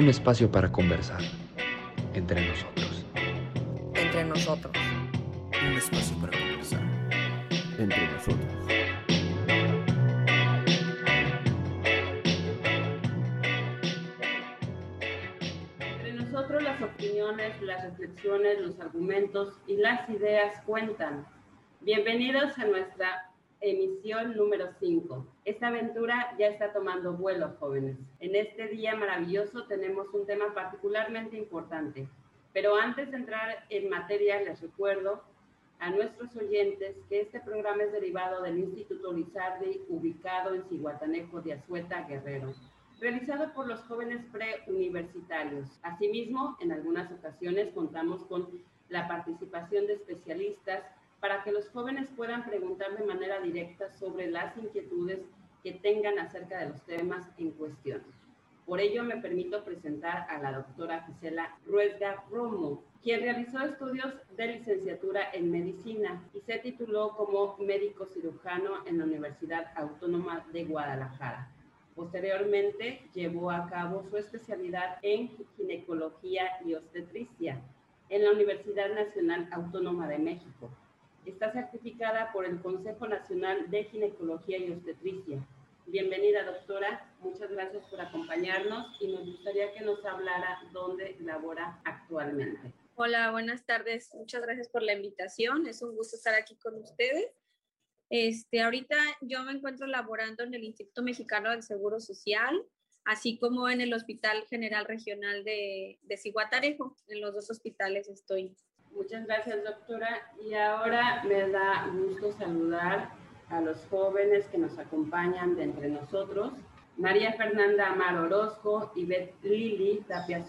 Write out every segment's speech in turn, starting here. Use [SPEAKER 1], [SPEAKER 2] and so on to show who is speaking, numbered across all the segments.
[SPEAKER 1] un espacio para conversar entre nosotros.
[SPEAKER 2] Entre nosotros.
[SPEAKER 3] Un espacio para conversar entre nosotros.
[SPEAKER 4] Entre nosotros las opiniones, las reflexiones, los argumentos y las ideas cuentan. Bienvenidos a nuestra emisión número 5. Esta aventura ya está tomando vuelo, jóvenes. En este día maravilloso tenemos un tema particularmente importante. Pero antes de entrar en materia, les recuerdo a nuestros oyentes que este programa es derivado del Instituto Lizardi, ubicado en Cihuatanejo de Azueta, Guerrero, realizado por los jóvenes preuniversitarios. Asimismo, en algunas ocasiones contamos con la participación de especialistas para que los jóvenes puedan preguntar de manera directa sobre las inquietudes que tengan acerca de los temas en cuestión. Por ello me permito presentar a la doctora Gisela Ruesga Romo, quien realizó estudios de licenciatura en medicina y se tituló como médico cirujano en la Universidad Autónoma de Guadalajara. Posteriormente llevó a cabo su especialidad en ginecología y obstetricia en la Universidad Nacional Autónoma de México. Está certificada por el Consejo Nacional de Ginecología y Obstetricia. Bienvenida, doctora. Muchas gracias por acompañarnos y nos gustaría que nos hablara dónde labora actualmente.
[SPEAKER 5] Hola, buenas tardes. Muchas gracias por la invitación. Es un gusto estar aquí con ustedes. Este, ahorita yo me encuentro laborando en el Instituto Mexicano del Seguro Social, así como en el Hospital General Regional de, de Ciguatarejo. En los dos hospitales estoy
[SPEAKER 4] Muchas gracias, doctora. Y ahora me da gusto saludar a los jóvenes que nos acompañan de entre nosotros. María Fernanda Amar Orozco, Ivette Lili Tapia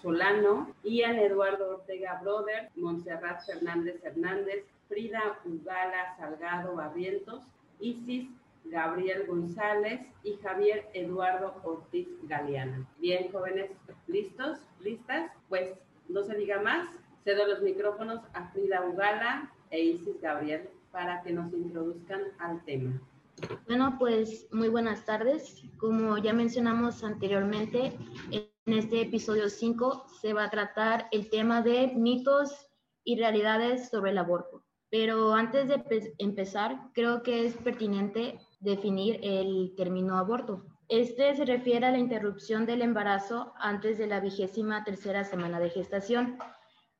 [SPEAKER 4] Solano, Ian Eduardo Ortega Broder, Montserrat Fernández Hernández, Frida Ugala Salgado Barrientos, Isis Gabriel González y Javier Eduardo Ortiz Galeana. Bien, jóvenes, ¿listos? ¿Listas? Pues no se diga más, Cedo los micrófonos a Frida Ugala e Isis Gabriel para que nos introduzcan al tema.
[SPEAKER 6] Bueno, pues muy buenas tardes. Como ya mencionamos anteriormente, en este episodio 5 se va a tratar el tema de mitos y realidades sobre el aborto. Pero antes de empezar, creo que es pertinente definir el término aborto. Este se refiere a la interrupción del embarazo antes de la vigésima tercera semana de gestación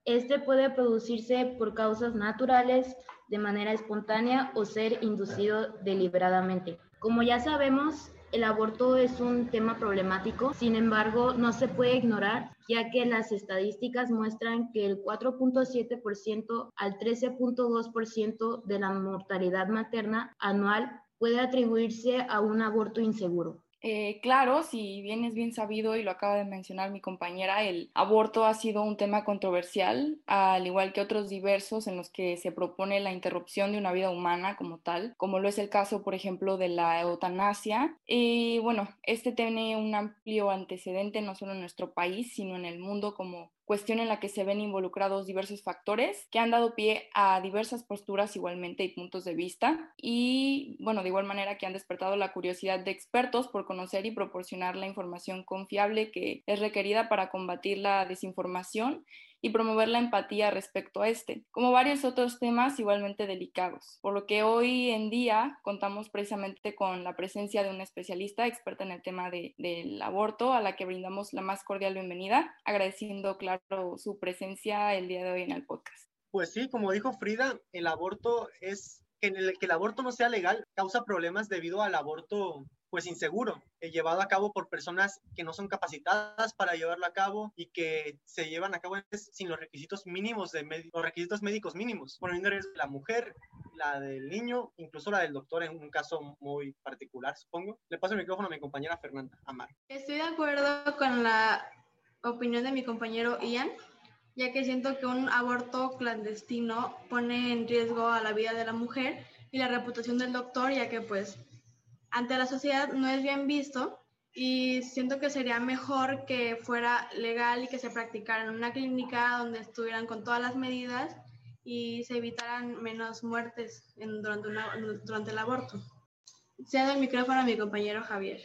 [SPEAKER 6] este puede producirse por causas naturales, de manera espontánea o ser inducido deliberadamente. Como ya sabemos, el aborto es un tema problemático, sin embargo, no se puede ignorar, ya que las estadísticas muestran que el 4.7% al 13.2% de la mortalidad materna anual puede atribuirse a un aborto inseguro.
[SPEAKER 7] Eh, claro, si bien es bien sabido y lo acaba de mencionar mi compañera, el aborto ha sido un tema controversial, al igual que otros diversos en los que se propone la interrupción de una vida humana como tal, como lo es el caso, por ejemplo, de la eutanasia. Y bueno, este tiene un amplio antecedente no solo en nuestro país, sino en el mundo como cuestión en la que se ven involucrados diversos factores que han dado pie a diversas posturas igualmente y puntos de vista. Y bueno, de igual manera que han despertado la curiosidad de expertos por conocer y proporcionar la información confiable que es requerida para combatir la desinformación y promover la empatía respecto a este, como varios otros temas igualmente delicados. Por lo que hoy en día contamos precisamente con la presencia de una especialista experta en el tema de, del aborto, a la que brindamos la más cordial bienvenida, agradeciendo, claro, su presencia el día de hoy en el podcast.
[SPEAKER 8] Pues sí, como dijo Frida, el aborto es que, en el, que el aborto no sea legal causa problemas debido al aborto pues inseguro, eh, llevado a cabo por personas que no son capacitadas para llevarlo a cabo y que se llevan a cabo sin los requisitos mínimos de los requisitos médicos mínimos, poniendo en riesgo la mujer, la del niño, incluso la del doctor en un caso muy particular, supongo. Le paso el micrófono a mi compañera Fernanda Amar.
[SPEAKER 9] Estoy de acuerdo con la opinión de mi compañero Ian, ya que siento que un aborto clandestino pone en riesgo a la vida de la mujer y la reputación del doctor, ya que pues ante la sociedad no es bien visto y siento que sería mejor que fuera legal y que se practicara en una clínica donde estuvieran con todas las medidas y se evitaran menos muertes durante, durante el aborto. Cedo el micrófono a mi compañero Javier.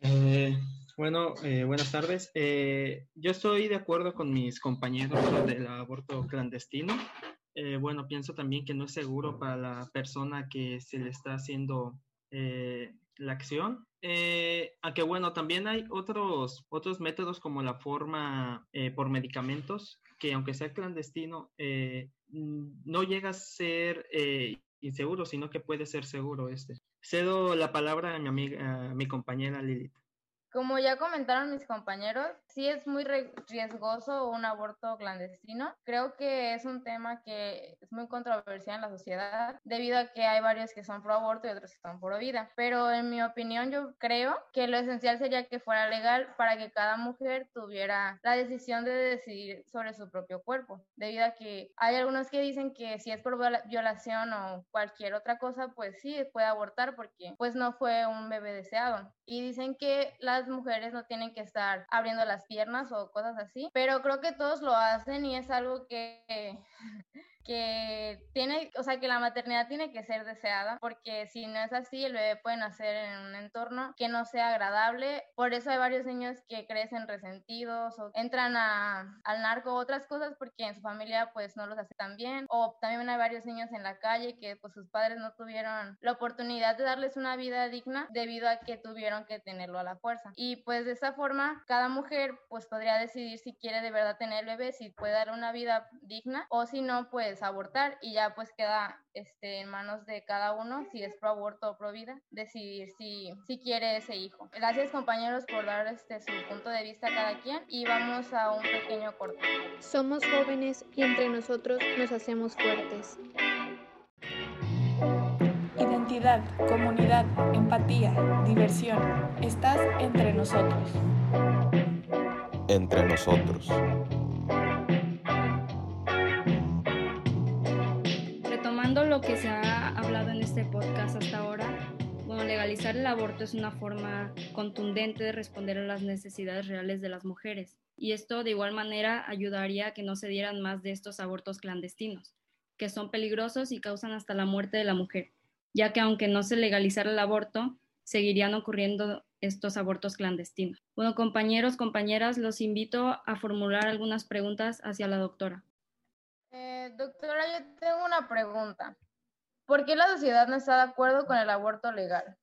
[SPEAKER 8] Eh,
[SPEAKER 10] Bueno, eh, buenas tardes. Eh, yo estoy de acuerdo con mis compañeros del aborto clandestino. Eh, bueno, pienso también que no es seguro para la persona que se le está haciendo la acción. aunque bueno, también hay otros, otros métodos como la forma por medicamentos, que aunque sea clandestino, no llega a ser inseguro, sino que puede ser seguro este. Cedo la palabra a mi amiga, a mi compañera Lilith.
[SPEAKER 11] Como ya comentaron mis compañeros, sí es muy riesgoso un aborto clandestino. Creo que es un tema que es muy controversial en la sociedad debido a que hay varios que son pro aborto y otros que son pro vida. Pero en mi opinión yo creo que lo esencial sería que fuera legal para que cada mujer tuviera la decisión de decidir sobre su propio cuerpo. Debido a que hay algunos que dicen que si es por violación o cualquier otra cosa, pues sí, puede abortar porque pues no fue un bebé deseado. Y dicen que las mujeres no tienen que estar abriendo las piernas o cosas así, pero creo que todos lo hacen y es algo que que tiene, o sea, que la maternidad tiene que ser deseada, porque si no es así, el bebé puede nacer en un entorno que no sea agradable. Por eso hay varios niños que crecen resentidos o entran a, al narco o otras cosas porque en su familia pues no los aceptan bien. O también hay varios niños en la calle que pues sus padres no tuvieron la oportunidad de darles una vida digna debido a que tuvieron que tenerlo a la fuerza. Y pues de esa forma, cada mujer pues podría decidir si quiere de verdad tener el bebé, si puede dar una vida digna o si no, pues abortar y ya pues queda este, en manos de cada uno, si es pro aborto o pro vida, decidir si, si quiere ese hijo. Gracias compañeros por dar este, su punto de vista a cada quien y vamos a un pequeño corte.
[SPEAKER 12] Somos jóvenes y entre nosotros nos hacemos fuertes.
[SPEAKER 13] Identidad, comunidad, empatía, diversión. Estás entre nosotros.
[SPEAKER 14] Entre nosotros.
[SPEAKER 5] Que se ha hablado en este podcast hasta ahora, bueno, legalizar el aborto es una forma contundente de responder a las necesidades reales de las mujeres. Y esto de igual manera ayudaría a que no se dieran más de estos abortos clandestinos, que son peligrosos y causan hasta la muerte de la mujer, ya que aunque no se legalizara el aborto, seguirían ocurriendo estos abortos clandestinos. Bueno, compañeros, compañeras, los invito a formular algunas preguntas hacia la doctora.
[SPEAKER 11] Eh, doctora, yo tengo una pregunta. ¿Por qué la sociedad no está de acuerdo con el aborto legal?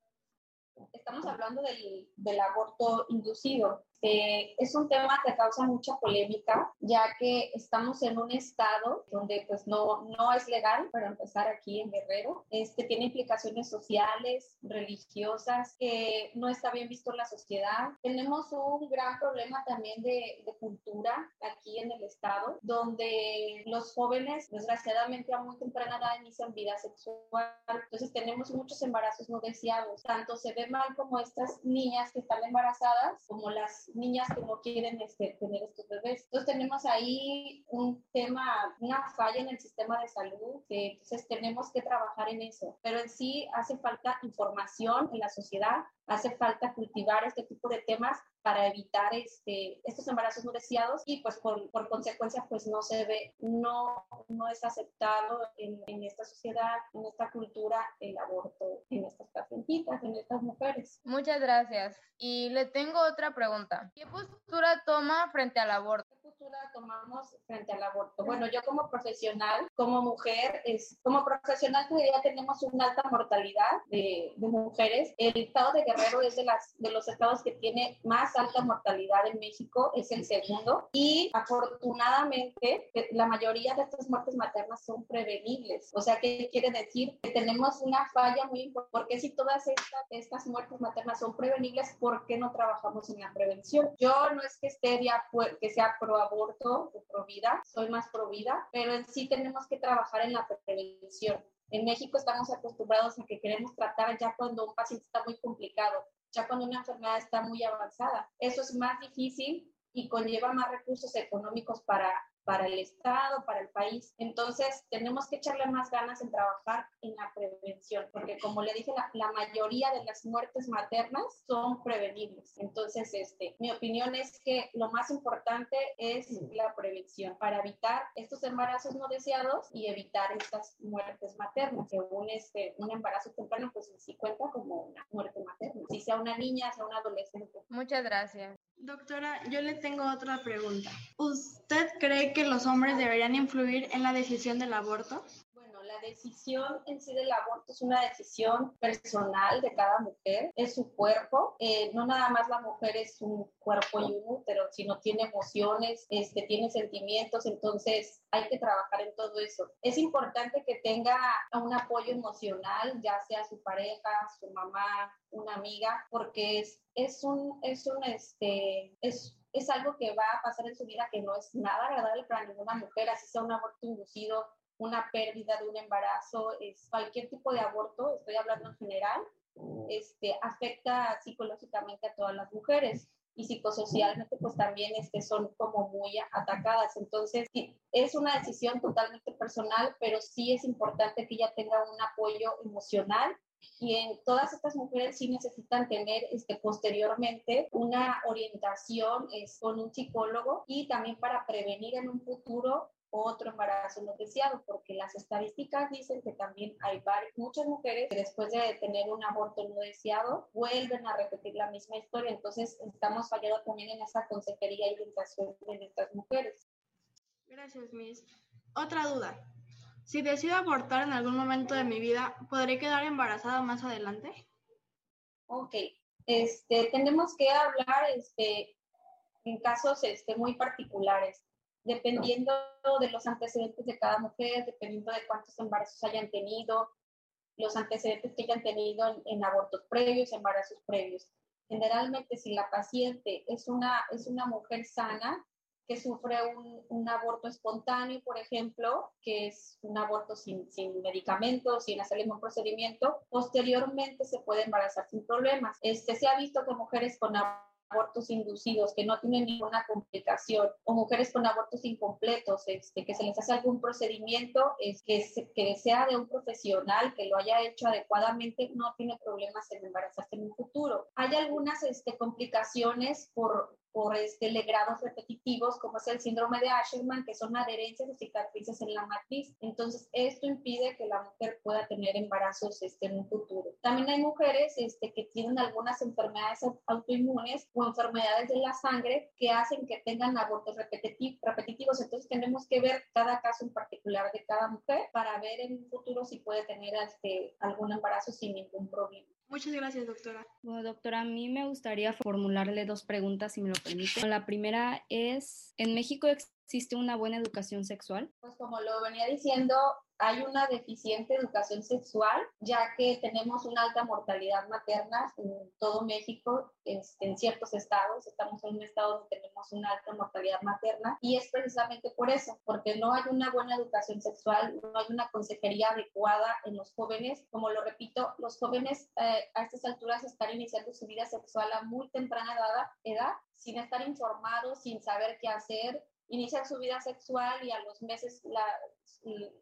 [SPEAKER 15] Estamos hablando del, del aborto inducido. Este, es un tema que causa mucha polémica, ya que estamos en un estado donde pues no, no es legal, para empezar aquí en Guerrero. Este, tiene implicaciones sociales, religiosas, que no está bien visto en la sociedad. Tenemos un gran problema también de, de cultura aquí en el estado, donde los jóvenes, desgraciadamente a muy temprana edad, inician vida sexual. Entonces tenemos muchos embarazos no deseados. Tanto se ve mal como estas niñas que están embarazadas, como las niñas que no quieren este, tener estos bebés. Entonces tenemos ahí un tema, una falla en el sistema de salud, que entonces tenemos que trabajar en eso. Pero en sí hace falta información en la sociedad, hace falta cultivar este tipo de temas para evitar este, estos embarazos no deseados y pues por, consecuencia pues no se ve, no, no es aceptado en, en, esta sociedad, en esta cultura el aborto en estas pacientitas, en estas mujeres.
[SPEAKER 11] Muchas gracias. Y le tengo otra pregunta. ¿Qué postura toma frente al aborto?
[SPEAKER 15] Postura tomamos frente al aborto? Bueno, yo como profesional, como mujer, es, como profesional todavía tenemos una alta mortalidad de, de, mujeres. El estado de Guerrero es de, las, de los estados que tiene más alta mortalidad en México, es el segundo. Y afortunadamente, eh, la mayoría de estas muertes maternas son prevenibles. O sea, ¿qué quiere decir? Que tenemos una falla muy importante. Porque si todas estas, estas muertes maternas son prevenibles, ¿por qué no trabajamos en la prevención? Yo no es que esté ya, que sea pro aborto o pro vida, soy más pro vida, pero sí tenemos que trabajar en la prevención. En México estamos acostumbrados a que queremos tratar ya cuando un paciente está muy complicado, ya cuando una enfermedad está muy avanzada. Eso es más difícil y conlleva más recursos económicos para para el Estado, para el país. Entonces, tenemos que echarle más ganas en trabajar en la prevención, porque como le dije, la, la, mayoría de las muertes maternas son prevenibles. Entonces, este, mi opinión es que lo más importante es la prevención para evitar estos embarazos no deseados y evitar estas muertes maternas. Según este, un embarazo temprano, pues sí cuenta como una muerte materna. si sea una niña, sea una adolescente.
[SPEAKER 12] Muchas gracias.
[SPEAKER 9] Doctora, yo le tengo otra pregunta. ¿Usted cree que los hombres deberían influir en la decisión del aborto?
[SPEAKER 15] Decisión en sí del aborto es una decisión personal de cada mujer, es su cuerpo, eh, no nada más la mujer es un cuerpo y un útero, sino tiene emociones, este, tiene sentimientos, entonces hay que trabajar en todo eso. Es importante que tenga un apoyo emocional, ya sea su pareja, su mamá, una amiga, porque es, es un, es un, este, es es algo que va a pasar en su vida que no es nada agradable para ninguna mujer, así sea un aborto inducido, una pérdida de un embarazo, es cualquier tipo de aborto, estoy hablando en general, este, afecta psicológicamente a todas las mujeres y psicosocialmente pues también este, son como muy atacadas. Entonces, es una decisión totalmente personal, pero sí es importante que ella tenga un apoyo emocional y en todas estas mujeres sí necesitan tener este, posteriormente una orientación es, con un psicólogo y también para prevenir en un futuro otro embarazo no deseado, porque las estadísticas dicen que también hay varias, muchas mujeres que después de tener un aborto no deseado vuelven a repetir la misma historia, entonces estamos fallando también en esa consejería y orientación de estas mujeres.
[SPEAKER 9] Gracias, Miss. Otra duda. Si decido abortar en algún momento de mi vida, ¿podré quedar embarazada más adelante?
[SPEAKER 15] Ok, este, tenemos que hablar este, en casos este, muy particulares dependiendo de los antecedentes de cada mujer, dependiendo de cuántos embarazos hayan tenido, los antecedentes que hayan tenido en, abortos previos, embarazos previos. Generalmente, si la paciente es una, es una mujer sana, que sufre un, un, aborto espontáneo, por ejemplo, que es un aborto sin, sin medicamentos, sin hacer ningún procedimiento, posteriormente se puede embarazar sin problemas. Este, se ha visto que mujeres con aborto abortos inducidos que no tienen ninguna complicación o mujeres con abortos incompletos, este, que se les hace algún procedimiento es, que, que sea de un profesional que lo haya hecho adecuadamente, no tiene problemas en embarazarse en un futuro. Hay algunas este, complicaciones por, por este, legrados repetitivos, como es el síndrome de Asherman, que son adherencias o cicatrices en la matriz. Entonces, esto impide que la mujer pueda tener embarazos este, en un futuro. También hay mujeres este, que tienen algunas enfermedades autoinmunes o enfermedades de la sangre que hacen que tengan abortos repetitivos. Entonces, tenemos que ver cada caso en particular de cada mujer para ver en un futuro si puede tener este, algún embarazo sin ningún problema.
[SPEAKER 9] Muchas gracias, doctora.
[SPEAKER 7] Bueno, doctora, a mí me gustaría formularle dos preguntas, si me lo permite. La primera es, ¿en México una buena educación sexual?
[SPEAKER 15] Pues como lo venía diciendo, hay una deficiente educación sexual, ya que tenemos una alta mortalidad materna en todo México, este, en ciertos estados. Estamos en un estado donde tenemos una alta mortalidad materna y es precisamente por eso, porque no hay una buena educación sexual, no hay una consejería adecuada en los jóvenes. Como lo repito, los jóvenes eh, a estas alturas están iniciando su vida sexual a muy temprana edad, edad sin estar informados, sin saber qué hacer, inician su vida sexual y a los meses la,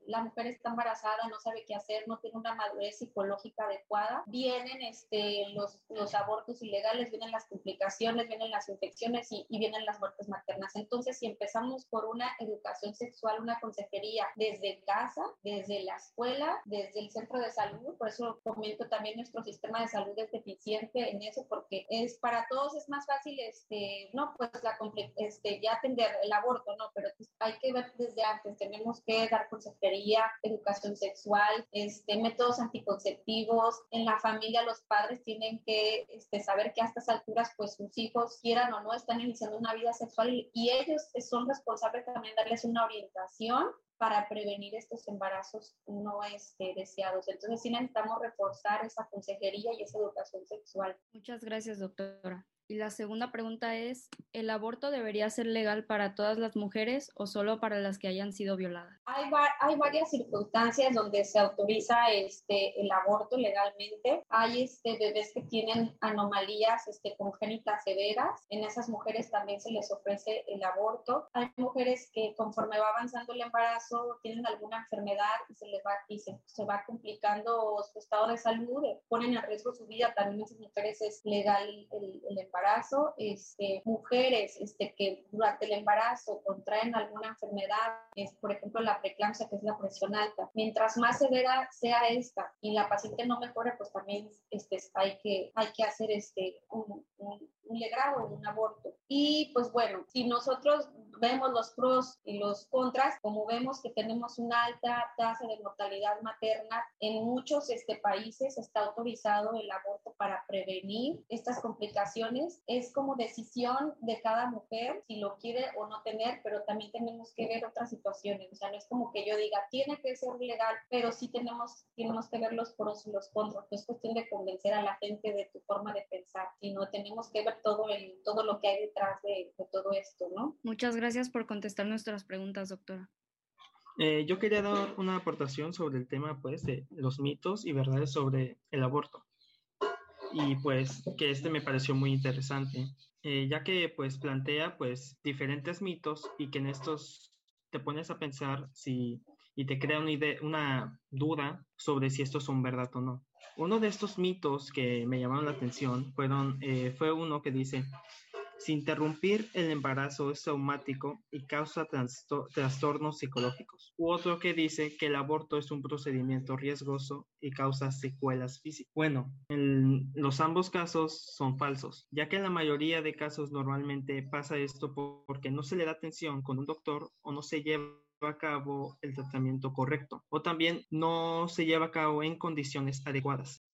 [SPEAKER 15] la mujer está embarazada, no sabe qué hacer, no tiene una madurez psicológica adecuada, vienen este, los, los abortos ilegales, vienen las complicaciones, vienen las infecciones y, y, vienen las muertes maternas. Entonces, si empezamos por una educación sexual, una consejería desde casa, desde la escuela, desde el centro de salud, por eso comento también nuestro sistema de salud es deficiente en eso, porque es para todos es más fácil, este, no, pues la, este, ya atender el aborto, no, pero pues hay que ver desde antes, tenemos que dar consejería, educación sexual, este, métodos anticonceptivos. En la familia los padres tienen que este, saber que a estas alturas pues sus hijos quieran o no están iniciando una vida sexual y ellos son responsables también de darles una orientación para prevenir estos embarazos no este, deseados. Entonces sí necesitamos reforzar esa consejería y esa educación sexual.
[SPEAKER 7] Muchas gracias, doctora. Y la segunda pregunta es, ¿el aborto debería ser legal para todas las mujeres o solo para las que hayan sido violadas?
[SPEAKER 15] Hay, hay varias circunstancias donde se autoriza este, el aborto legalmente. Hay este, bebés que tienen anomalías este, congénitas severas. En esas mujeres también se les ofrece el aborto. Hay mujeres que conforme va avanzando el embarazo tienen alguna enfermedad y se les va, y se, se va complicando su estado de salud, ponen en riesgo su vida. También en esas mujeres es legal el, el embarazo embarazo, este, mujeres este, que durante el embarazo contraen alguna enfermedad, es, por ejemplo la preeclampsia, que es la presión alta, mientras más severa sea esta y la paciente no mejore, pues también este, hay, que, hay que hacer este, un, un, un legrado, un aborto. Y pues bueno, si nosotros vemos los pros y los contras, como vemos que tenemos una alta tasa de mortalidad materna, en muchos este, países está autorizado el aborto para prevenir estas complicaciones. Es como decisión de cada mujer si lo quiere o no tener, pero también tenemos que ver otras situaciones. O sea, no es como que yo diga, tiene que ser legal, pero sí tenemos, tenemos que ver los pros y los contras. No es cuestión de convencer a la gente de tu forma de pensar, sino tenemos que ver todo, el, todo lo que hay detrás de, de todo esto, ¿no?
[SPEAKER 5] Muchas gracias por contestar nuestras preguntas, doctora.
[SPEAKER 10] Eh, yo quería dar una aportación sobre el tema, pues, de los mitos y verdades sobre el aborto. Y pues que este me pareció muy interesante, eh, ya que pues plantea pues diferentes mitos y que en estos te pones a pensar si y te crea una, idea, una duda sobre si estos son verdad o no. Uno de estos mitos que me llamaron la atención fueron, eh, fue uno que dice, si interrumpir el embarazo es traumático y causa trastornos psicológicos. U otro que dice que el aborto es un procedimiento riesgoso y causa secuelas físicas. Bueno, en los ambos casos son falsos, ya que en la mayoría de casos normalmente pasa esto porque no se le da atención con un doctor o no se lleva a cabo el tratamiento correcto o también no se lleva a cabo en condiciones adecuadas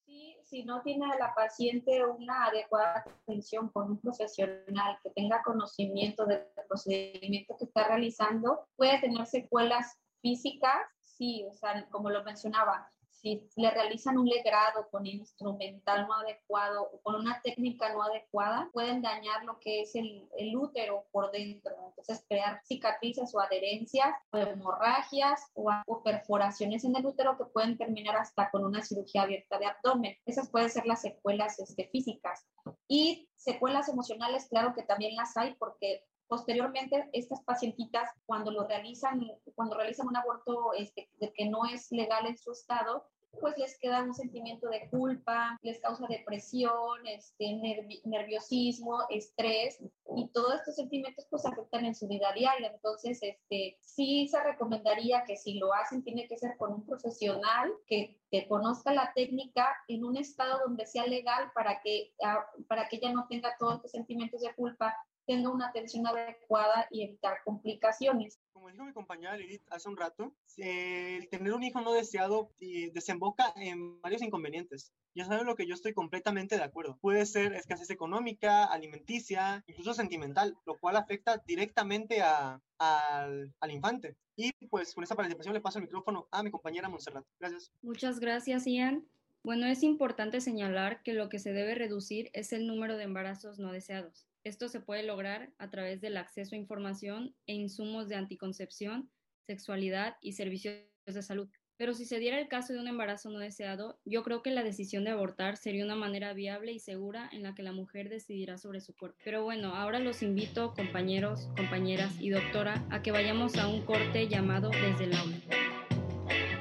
[SPEAKER 15] si no tiene la paciente una adecuada atención con un profesional que tenga conocimiento del procedimiento que está realizando, puede tener secuelas físicas, sí, o sea, como lo mencionaba, si le realizan un legrado con instrumental no adecuado o con una técnica no adecuada, pueden dañar lo que es el, el útero por dentro. Entonces, crear cicatrices o adherencias o hemorragias o, o, perforaciones en el útero que pueden terminar hasta con una cirugía abierta de abdomen. Esas pueden ser las secuelas este, físicas. Y secuelas emocionales, claro que también las hay porque Posteriormente, estas pacientitas, cuando lo realizan, cuando realizan un aborto este, que no es legal en su estado, pues les queda un sentimiento de culpa, les causa depresión, este, nerviosismo, estrés y todos estos sentimientos pues afectan en su vida diaria. Entonces, este, sí se recomendaría que si lo hacen tiene que ser con un profesional que, conozca la técnica en un estado donde sea legal para que, ah, para que ella no tenga todos estos sentimientos de culpa tenga una atención adecuada y evitar complicaciones.
[SPEAKER 8] Como dijo mi compañera Lilith hace un rato, el tener un hijo no deseado desemboca en varios inconvenientes. Ya saben lo que yo estoy completamente de acuerdo. Puede ser escasez económica, alimenticia, incluso sentimental, lo cual afecta directamente a, al, al infante. Y pues con esta participación le paso el micrófono a mi compañera Montserrat. Gracias.
[SPEAKER 5] Muchas gracias, Ian. Bueno, es importante señalar que lo que se debe reducir es el número de embarazos no deseados. Esto se puede lograr a través del acceso a información e insumos de anticoncepción, sexualidad y servicios de salud. Pero si se diera el caso de un embarazo no deseado, yo creo que la decisión de abortar sería una manera viable y segura en la que la mujer decidirá sobre su cuerpo. Pero bueno, ahora los invito, compañeros, compañeras y doctora, a que vayamos a un corte llamado Desde el aula.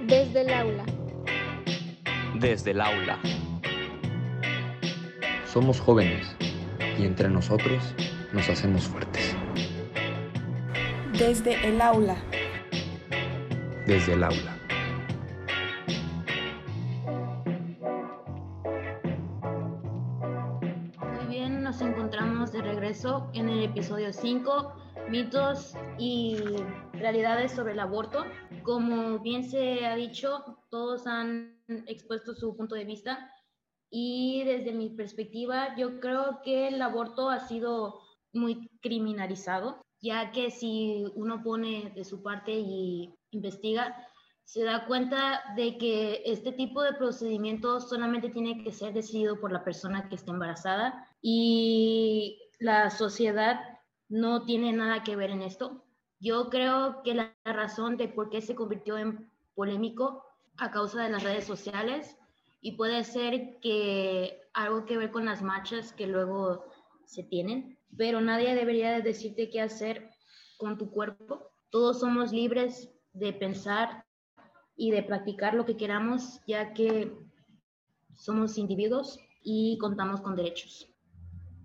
[SPEAKER 12] Desde el aula.
[SPEAKER 1] Desde el aula. Somos jóvenes y entre nosotros nos hacemos fuertes.
[SPEAKER 13] Desde el aula.
[SPEAKER 1] Desde el aula.
[SPEAKER 6] Muy bien, nos encontramos de regreso en el episodio 5, mitos y realidades sobre el aborto. Como bien se ha dicho, todos han expuesto su punto de vista y desde mi perspectiva, yo creo que el aborto ha sido muy criminalizado, ya que si uno pone de su parte y investiga, se da cuenta de que este tipo de procedimientos solamente tiene que ser decidido por la persona que está embarazada y la sociedad no tiene nada que ver en esto. Yo creo que la razón de por qué se convirtió en polémico a causa de las redes sociales y puede ser que algo que ver con las marchas que luego se tienen, pero nadie debería decirte qué hacer con tu cuerpo. Todos somos libres de pensar y de practicar lo que queramos, ya que somos individuos y contamos con derechos.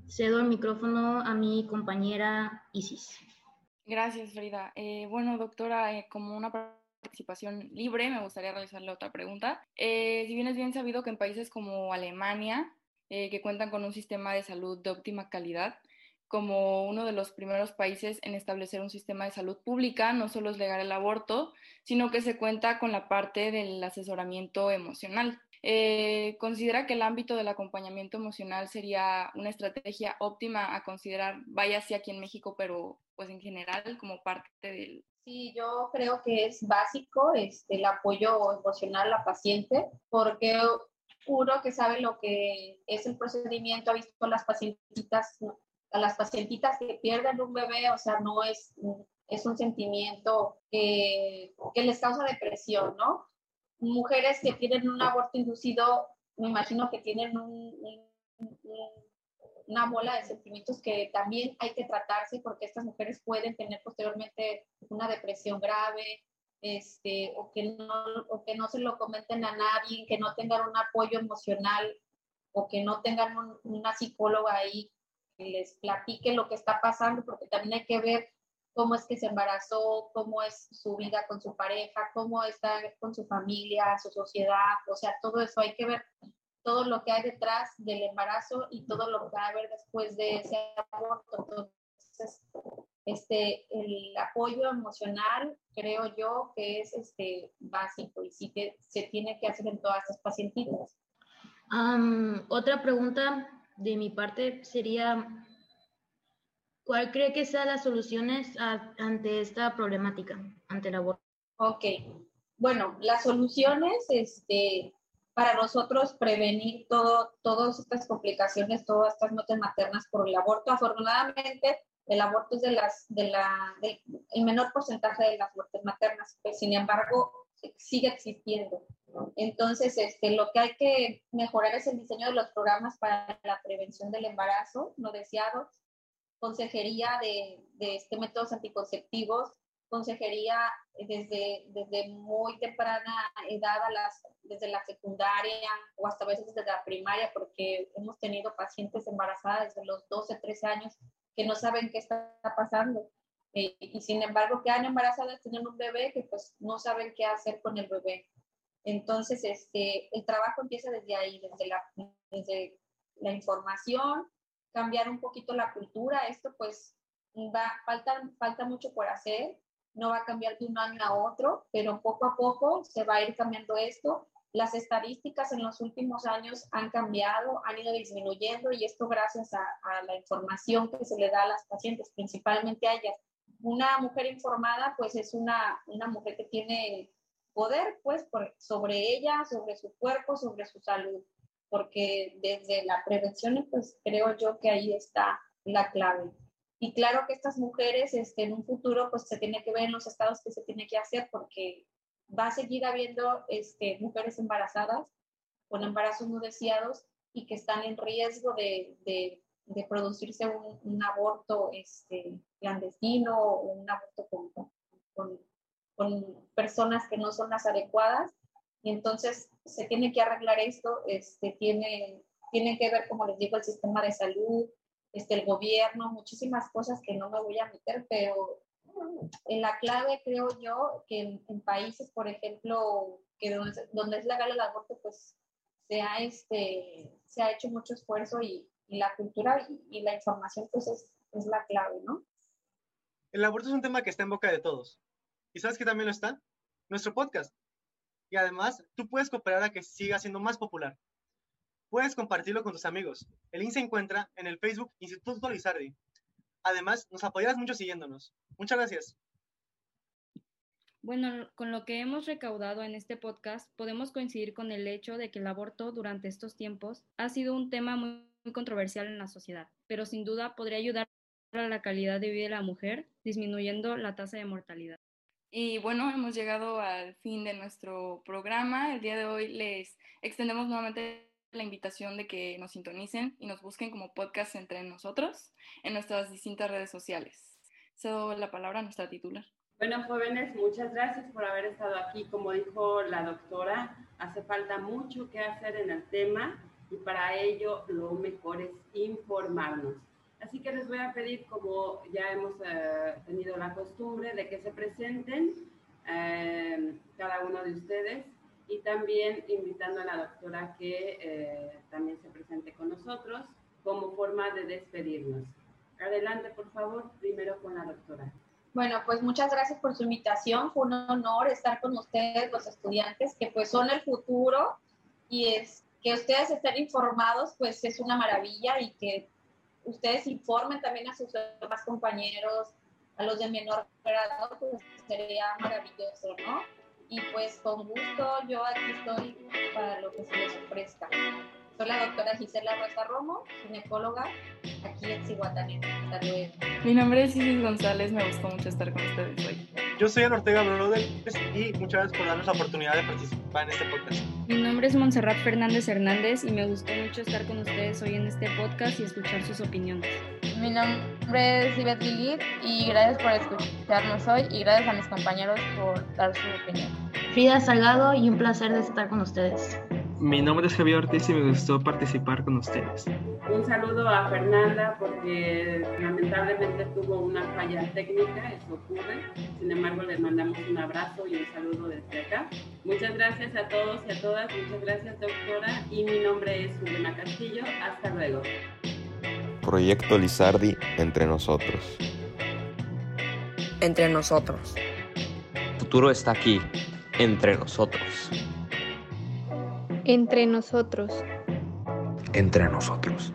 [SPEAKER 6] cedo el micrófono a mi compañera Isis.
[SPEAKER 7] Gracias, Frida. Eh, bueno, doctora, eh, como una participación libre, me gustaría realizarle otra pregunta. Eh, si bien es bien sabido que en países como Alemania, que cuentan con un sistema de salud de óptima calidad, como uno de los primeros países en establecer un sistema de salud pública, no solo es legal el aborto, sino que se cuenta con la parte del asesoramiento emocional. Eh, ¿Considera que el ámbito del acompañamiento emocional sería una estrategia óptima a considerar, vaya así aquí en México, pero pues en general como parte del...
[SPEAKER 15] Sí, yo creo que es básico este, el apoyo emocional a la paciente, porque uno que sabe lo que es el procedimiento ha visto las pacientitas, a las pacientitas que pierden un bebé, o sea, no es, es un sentimiento que, que les causa depresión, ¿no? Mujeres que tienen un aborto inducido, me imagino que tienen una bola de sentimientos que también hay que tratarse porque estas mujeres pueden tener posteriormente una depresión grave, este, o, que no, o que no se lo comenten a nadie, que no tengan un apoyo emocional o que no tengan una psicóloga ahí que les platique lo que está pasando, porque también hay que ver cómo es que se embarazó, cómo es su vida con su pareja, cómo está con su familia, su sociedad, o sea, todo eso hay que ver todo lo que hay detrás del embarazo y todo lo que va a haber después de ese aborto. Entonces, este, el apoyo emocional creo yo que es este, básico y sí que se tiene que hacer en todas las pacientitas.
[SPEAKER 6] otra pregunta de mi parte sería, ¿Cuál cree que sean las soluciones ante esta problemática, ante el aborto?
[SPEAKER 15] Ok, bueno, las soluciones, este, para nosotros prevenir todo, todas estas complicaciones, todas estas muertes maternas por el aborto, afortunadamente el aborto es de las, de la, el menor porcentaje de las muertes maternas, pues, sin embargo sigue existiendo. Entonces, este, lo que hay que mejorar es el diseño de los programas para la prevención del embarazo no deseado, consejería de, de este, métodos anticonceptivos, consejería desde, desde muy temprana edad, a las, desde la secundaria o hasta a veces desde la primaria, porque hemos tenido pacientes embarazadas desde los 12, 13 años que no saben qué está pasando. Eh, y sin embargo quedan embarazadas, tienen un bebé que pues no saben qué hacer con el bebé. Entonces, este, el trabajo empieza desde ahí, desde la, desde la información, cambiar un poquito la cultura. Esto pues va, falta, falta mucho por hacer, no va a cambiar de un año a otro, pero poco a poco se va a ir cambiando esto. Las estadísticas en los últimos años han cambiado, han ido disminuyendo y esto gracias a, la información que se le da a las pacientes, principalmente a ellas. Una mujer informada pues es una, una mujer que tiene poder pues sobre ella, sobre su cuerpo, sobre su salud porque desde la prevención, pues creo yo que ahí está la clave. Y claro que estas mujeres este, en un futuro, pues se tiene que ver en los estados que se tiene que hacer, porque va a seguir habiendo este, mujeres embarazadas con embarazos no deseados y que están en riesgo de, de, de producirse un, un, aborto este, clandestino o un aborto con, con, con personas que no son las adecuadas y entonces se tiene que arreglar esto, este, tiene, tiene que ver, como les digo, el sistema de salud, este, el gobierno, muchísimas cosas que no me voy a meter, pero en la clave creo yo que en, países, por ejemplo, que donde, donde, es legal el aborto, pues se ha, este, se ha hecho mucho esfuerzo y, la cultura y, y, la información pues es, es la clave, ¿no?
[SPEAKER 8] El aborto es un tema que está en boca de todos. ¿Y sabes que también lo está? Nuestro podcast y además tú puedes cooperar a que siga siendo más popular. Puedes compartirlo con tus amigos. El link se encuentra en el Facebook Instituto Lizardi. Además, nos apoyarás mucho siguiéndonos. Muchas gracias.
[SPEAKER 16] Bueno, con lo que hemos recaudado en este podcast, podemos coincidir con el hecho de que el aborto durante estos tiempos ha sido un tema muy, muy controversial en la sociedad, pero sin duda podría ayudar a la calidad de vida de la mujer, disminuyendo la tasa de mortalidad.
[SPEAKER 7] Y bueno, hemos llegado al fin de nuestro programa. El día de hoy les extendemos nuevamente la invitación de que nos sintonicen y nos busquen como podcast entre nosotros en nuestras distintas redes sociales. Cedo la palabra a nuestra titular.
[SPEAKER 4] Bueno, jóvenes, muchas gracias por haber estado aquí. Como dijo la doctora, hace falta mucho que hacer en el tema y para ello lo mejor es informarnos. Así que les voy a pedir, como ya hemos eh, tenido la costumbre, de que se presenten eh, cada uno de ustedes y también invitando a la doctora que eh, también se presente con nosotros como forma de despedirnos. Adelante, por favor, primero con la doctora.
[SPEAKER 15] Bueno, pues muchas gracias por su invitación. Fue un honor estar con ustedes, los estudiantes, que pues son el futuro y es que ustedes estén informados, pues es una maravilla y que ustedes informen también a sus demás compañeros, a los de menor grado, pues sería maravilloso, ¿no? Y pues con gusto yo aquí estoy para lo que se les ofrezca. Soy la doctora Gisela Rosa Romo, ginecóloga, aquí en Cihuatanejo. Hasta luego.
[SPEAKER 7] Mi nombre es Isis González, me gustó mucho estar con ustedes hoy.
[SPEAKER 8] Yo soy Ana Ortega Brothers y muchas gracias por darnos la oportunidad de participar en este podcast.
[SPEAKER 16] Mi nombre es Montserrat Fernández Hernández y me gustó mucho estar con ustedes hoy en este podcast y escuchar sus opiniones.
[SPEAKER 11] Mi nombre es Ivette Lilith y gracias por escucharnos hoy y gracias a mis compañeros por dar su opinión.
[SPEAKER 6] Frida Salgado y un placer de estar con ustedes.
[SPEAKER 10] Mi nombre es Javier Ortiz y me gustó participar con ustedes.
[SPEAKER 4] Un saludo a Fernanda porque lamentablemente tuvo una falla técnica, eso ocurre. Sin embargo, les mandamos un abrazo y un saludo desde acá. Muchas gracias a todos y a todas. Muchas gracias, doctora. Y mi nombre es Juliana Castillo. Hasta luego.
[SPEAKER 14] Proyecto Lizardi entre nosotros.
[SPEAKER 2] Entre nosotros.
[SPEAKER 1] El futuro está aquí, entre nosotros.
[SPEAKER 12] Entre nosotros.
[SPEAKER 1] Entre nosotros.